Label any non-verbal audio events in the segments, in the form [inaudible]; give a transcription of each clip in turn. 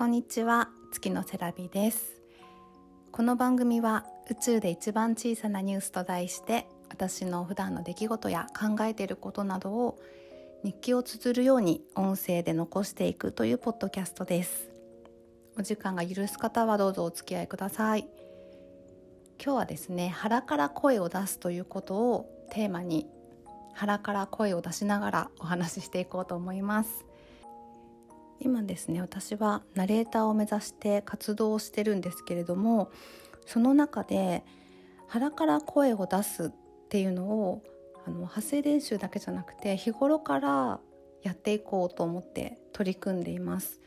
こんにちは。月のセラビです。この番組は宇宙で一番小さなニュースと題して私の普段の出来事や考えていることなどを日記を綴るように音声で残していくというポッドキャストです。お時間が許す方はどうぞお付き合いください。今日はですね腹から声を出すということをテーマに腹から声を出しながらお話ししていこうと思います。今ですね私はナレーターを目指して活動をしてるんですけれどもその中で腹から声を出すっていうのをあの発声練習だけじゃなくて日頃からやっていこうと思って取り組んでいます。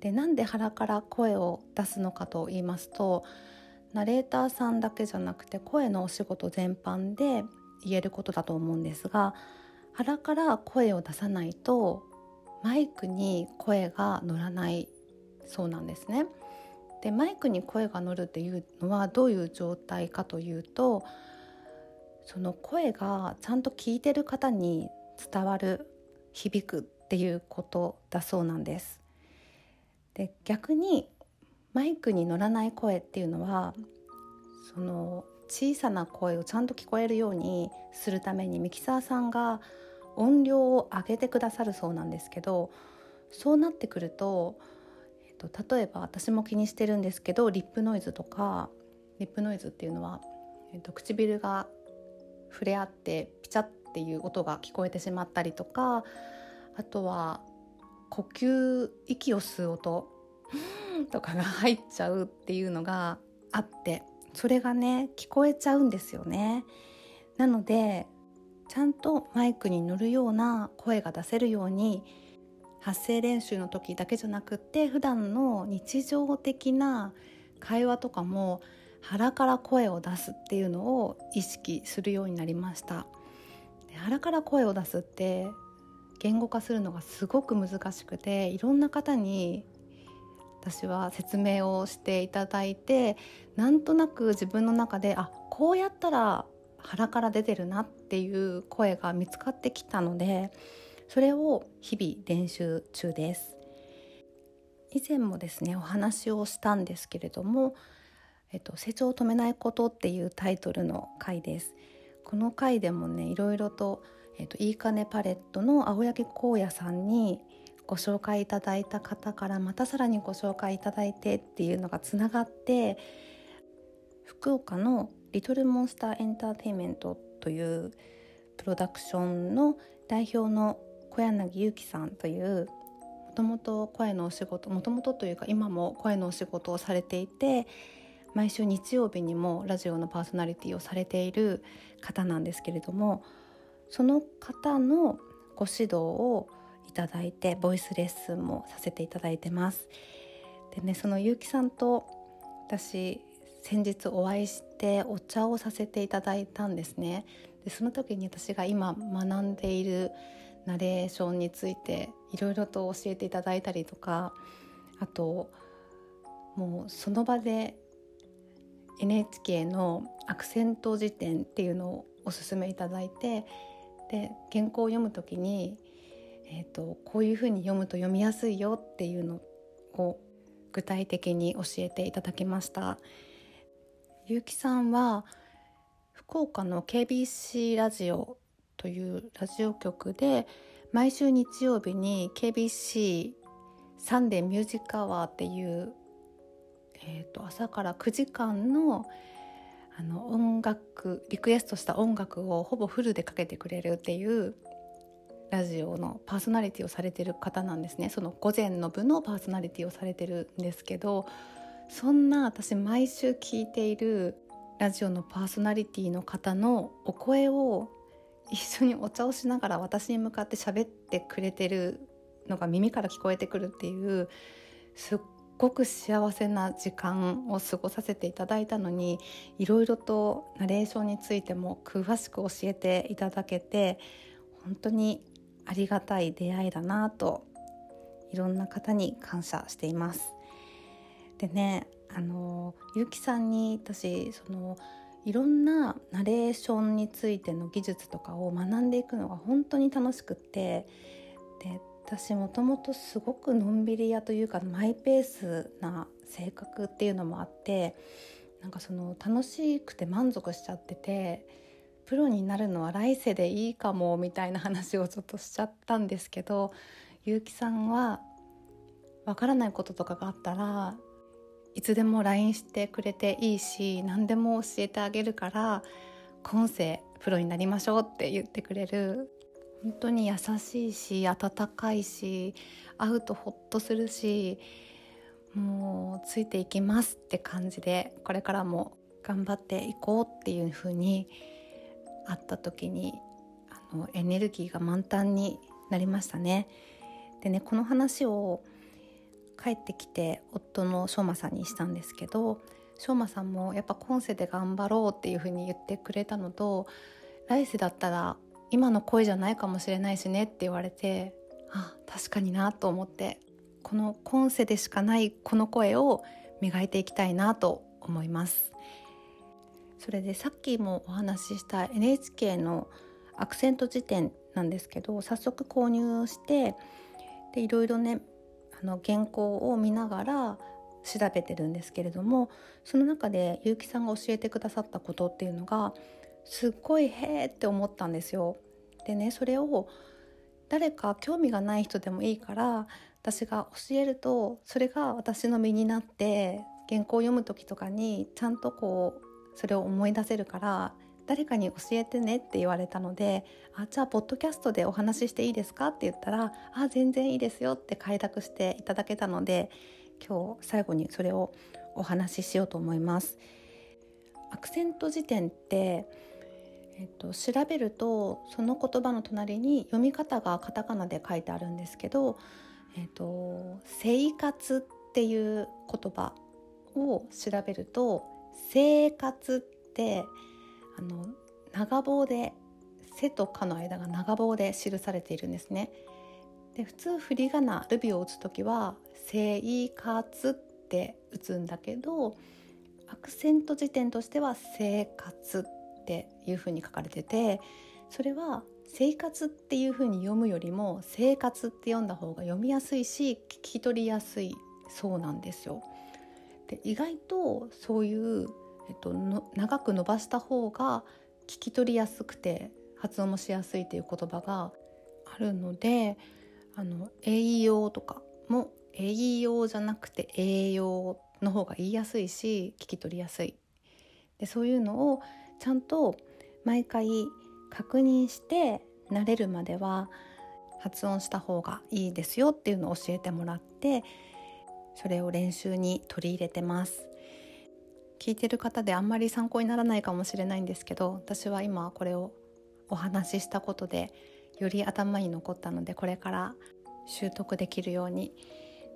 でなんで腹から声を出すのかと言いますとナレーターさんだけじゃなくて声のお仕事全般で言えることだと思うんですが腹から声を出さないとマイクに声が乗らないそうなんですね。でマイクに声が乗るっていうのはどういう状態かというとその声がちゃんと聞いてる方に伝わる響くっていうことだそうなんです。で逆にマイクに乗らない声っていうのはその小さな声をちゃんと聞こえるようにするためにミキサーさんが音量を上げてくださるそうなんですけどそうなってくると、えっと、例えば私も気にしてるんですけどリップノイズとかリップノイズっていうのは、えっと、唇が触れ合ってピチャっていう音が聞こえてしまったりとかあとは呼吸息を吸う音 [laughs] とかが入っちゃうっていうのがあってそれがね聞こえちゃうんですよね。なのでちゃんとマイクに乗るような声が出せるように発声練習の時だけじゃなくって普段の日常的な会話とかも腹から声を出すっていうのを意識するようになりました。腹から声を出すって言語化するのがすごく難しくていろんな方に私は説明をしていただいてなんとなく自分の中であこうやったら腹から出てるなっていう声が見つかってきたのでそれを日々練習中です。以前もですねお話をしたんですけれども、えっと、成長を止めないことっていうタイトルの回です。この回でもねいろいろと、えっと、いいかねパレットの青柳光也さんにご紹介いただいた方からまたさらにご紹介いただいてっていうのがつながって福岡のリトルモンスターエンターテインメントというプロダクションの代表の小柳ゆきさんというもともと声のお仕事もともとというか今も声のお仕事をされていて毎週日曜日にもラジオのパーソナリティをされている方なんですけれどもその方のご指導をいただいてボイスレッスンもさせていただいてます。でねそのゆうきさんと私先日お会いしてお茶をさせていただいたんですねでその時に私が今学んでいるナレーションについていろいろと教えていただいたりとかあともうその場で NHK のアクセント辞典っていうのをおすすめいただいてで原稿を読む時に、えーと、こういうふうに読むと読みやすいよっていうのを具体的に教えていただきました。結城さんは福岡の KBC ラジオというラジオ局で毎週日曜日に KBC サンデーミュージックアワーっていう、えー、と朝から9時間のあの音楽リクエストした音楽をほぼフルでかけてくれるっていうラジオのパーソナリティをされてる方なんですね。その午前の部のパーソナリティをされてるんですけどそんな私毎週聞いているラジオのパーソナリティの方のお声を一緒にお茶をしながら私に向かって喋ってくれてるのが耳から聞こえてくるっていうすっごく幸せな時間を過ごさせていただいたのにいろいろとナレーションについても詳しく教えていただけて本当にありがたい出会いだなといろんな方に感謝しています。でねあのゆうきさんに私そのいろんなナレーションについての技術とかを学んでいくのが本当に楽しくってで私もともとすごくのんびり屋というかマイペースな性格っていうのもあってなんかその楽しくて満足しちゃっててプロになるのは来世でいいかもみたいな話をちょっとしちゃったんですけど結城さんはわからないこととかがあったらいつでも LINE してくれていいし何でも教えてあげるから今世プロになりましょうって言ってくれる本当に優しいし温かいし会うとホッとするしもうついていきますって感じでこれからも頑張っていこうっていう風に会った時にあのエネルギーが満タンになりましたね。でねこの話を帰ってきて夫のしょうまさんにしたんですけどしょうまさんもやっぱ今世で頑張ろうっていう風に言ってくれたのと来世だったら今の声じゃないかもしれないしねって言われてあ確かになと思ってこの今世でしかないこの声を磨いていきたいなと思います。それでさっきもお話しした NHK のアクセント辞典なんですけど早速購入してでいろいろねあの原稿を見ながら調べてるんですけれどもその中で結城さんが教えてくださったことっていうのがすっごいへーって思ったんですよ。でねそれを誰か興味がない人でもいいから私が教えるとそれが私の身になって原稿を読む時とかにちゃんとこうそれを思い出せるから誰かに教えてねって言われたので「あじゃあポッドキャストでお話ししていいですか?」って言ったら「あ全然いいですよ」って快諾していただけたので今日最後にそれをお話ししようと思います。アクセント辞典ってえっと、調べるとその言葉の隣に読み方がカタカナで書いてあるんですけど「えっと、生活」っていう言葉を調べると「生活」ってあの長棒で「背」と「か」の間が長棒で記されているんですね。で普通振り仮名ルビを打つ時は「生活」って打つんだけどアクセント辞典としては「生活」っていうふうに書かれててそれは生活っていうふうに読むよりも生活って読んだ方が読みやすいし聞き取りやすいそうなんですよ。で意外とそういう、えっと、の長く伸ばした方が聞き取りやすくて発音もしやすいという言葉があるのであの栄養とかも栄養じゃなくて栄養の方が言いやすいし聞き取りやすい。でそういうのをちゃんと毎回確認して慣れるまでは発音した方がいいですよっていうのを教えてもらってそれを練習に取り入れてます。聞いてる方であんまり参考にならないかもしれないんですけど私は今これをお話ししたことでより頭に残ったのでこれから習得できるように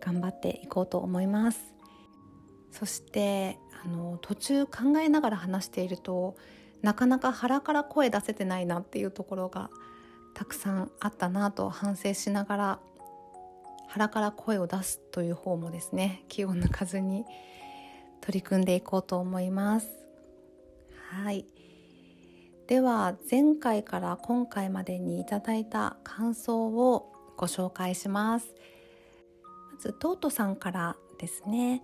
頑張っていこうと思います。そしてあの途中考えながら話しているとなかなか腹から声出せてないなっていうところがたくさんあったなと反省しながら腹から声を出すという方もですね気を抜かずに取り組んでいこうと思います。はい。では前回から今回までにいただいた感想をご紹介します。まずトートさんからですね。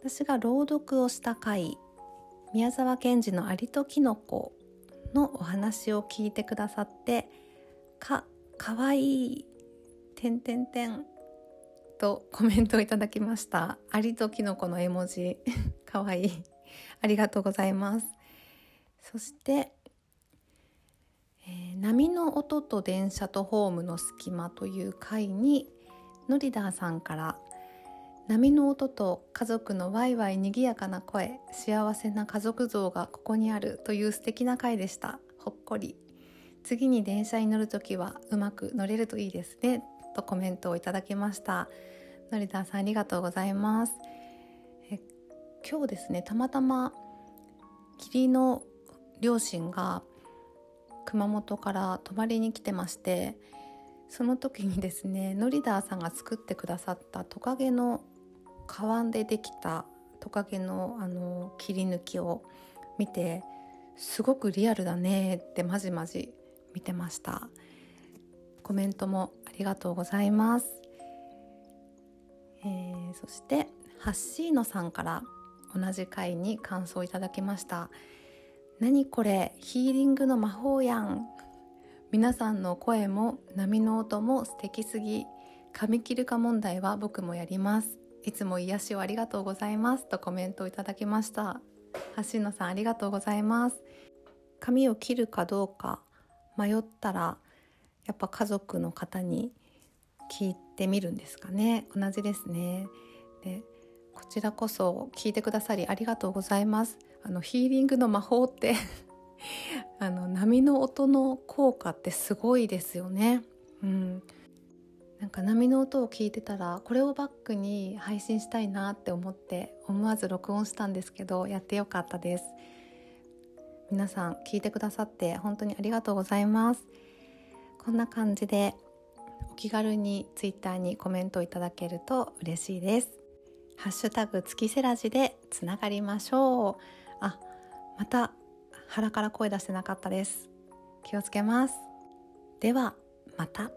私が朗読をした回宮沢賢治の「アリとキノコ」のお話を聞いてくださって「かかわいい」「てんてんてん」とコメントをいただきました。アリとキノコの絵文字。[laughs] かわいい。ありがとうございます。そしてえー、波の音と電車とホームの隙間という回にノリダーさんから波の音と家族のワイワイにぎやかな声幸せな家族像がここにあるという素敵な回でした。ほっこり。次に電車に乗るときはうまく乗れるといいですね。とコメントをいただきました。のりたさんありがとうございます。え今日ですねたまたま義理の両親が熊本から泊まりに来てましてその時にですねノリダーさんが作ってくださったトカゲの皮でできたトカゲのあの切り抜きを見てすごくリアルだねってまじまじ見てました。コメントもりがとうございます、えー、そしてハッシーノさんから同じ回に感想いただきました。何これヒーリングの魔法やん。皆さんの声も波の音も素敵すぎ。髪切るか問題は僕もやります。いつも癒しをありがとうございます。とコメントをいただきました。橋野さんありがとうございます。髪を切るかどうか迷ったらやっぱ家族の方に聞いてみるんですかね。同じですね。でこちらこそ聞いてくださりありがとうございます。あのヒーリングの魔法って [laughs] あの波の音の効果ってすごいですよね。うん。なんか波の音を聞いてたらこれをバックに配信したいなって思って思わず録音したんですけどやってよかったです。皆さん聞いてくださって本当にありがとうございます。こんな感じでお気軽にツイッターにコメントいただけると嬉しいです。ハッシュタグ月セラジでつながりましょう。あまた腹から声出してなかったです。気をつけます。ではまた。